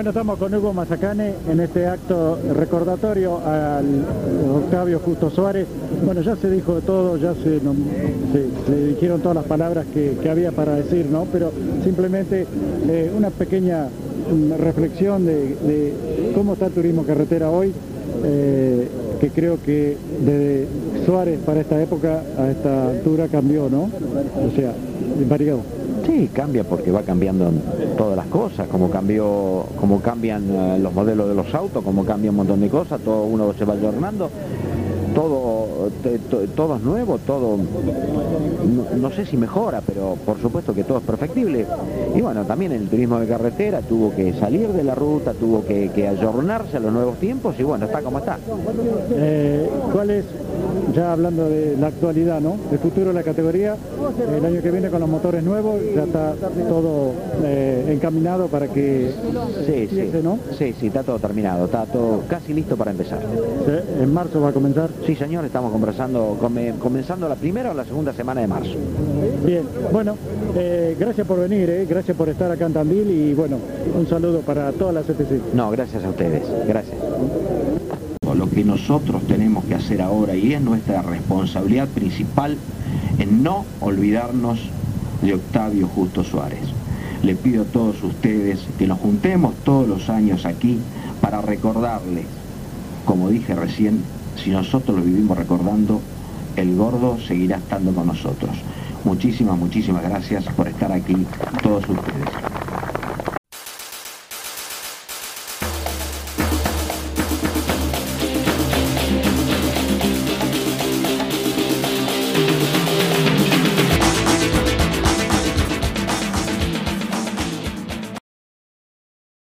Bueno, estamos con Hugo Mazacane en este acto recordatorio al Octavio Justo Suárez. Bueno, ya se dijo todo, ya se, se, dijeron todas las palabras que, había para decir, ¿no? Pero simplemente eh, una pequeña mm, reflexión de, cómo está el turismo carretera hoy, eh, que creo que desde Suárez para esta época, a esta altura cambió, ¿no? O sea, variado. Sí, cambia porque va cambiando todas las cosas, como cambió, como cambian eh, los modelos de los autos, como cambia un montón de cosas, todo uno se va ayornando, todo, todo es nuevo, todo, no, sé si mejora, pero por supuesto que todo es perfectible. Y bueno, también el turismo de carretera tuvo que salir de la ruta, tuvo que, que ayornarse a los nuevos tiempos y bueno, está como está. Eh, ¿Cuál es ya hablando de la actualidad, ¿no? El futuro de la categoría, el año que viene con los motores nuevos, ya está todo eh, encaminado para que sí, sí. ¿no? Sí, sí, está todo terminado, está todo casi listo para empezar. ¿En marzo va a comenzar? Sí, señor, estamos conversando, comenzando la primera o la segunda semana de marzo. Bien, bueno, eh, gracias por venir, eh, gracias por estar acá en Tandil y bueno, un saludo para todas las CTC. No, gracias a ustedes, gracias lo que nosotros tenemos que hacer ahora y es nuestra responsabilidad principal en no olvidarnos de Octavio Justo Suárez. Le pido a todos ustedes que nos juntemos todos los años aquí para recordarle, como dije recién, si nosotros lo vivimos recordando, el gordo seguirá estando con nosotros. Muchísimas, muchísimas gracias por estar aquí todos ustedes.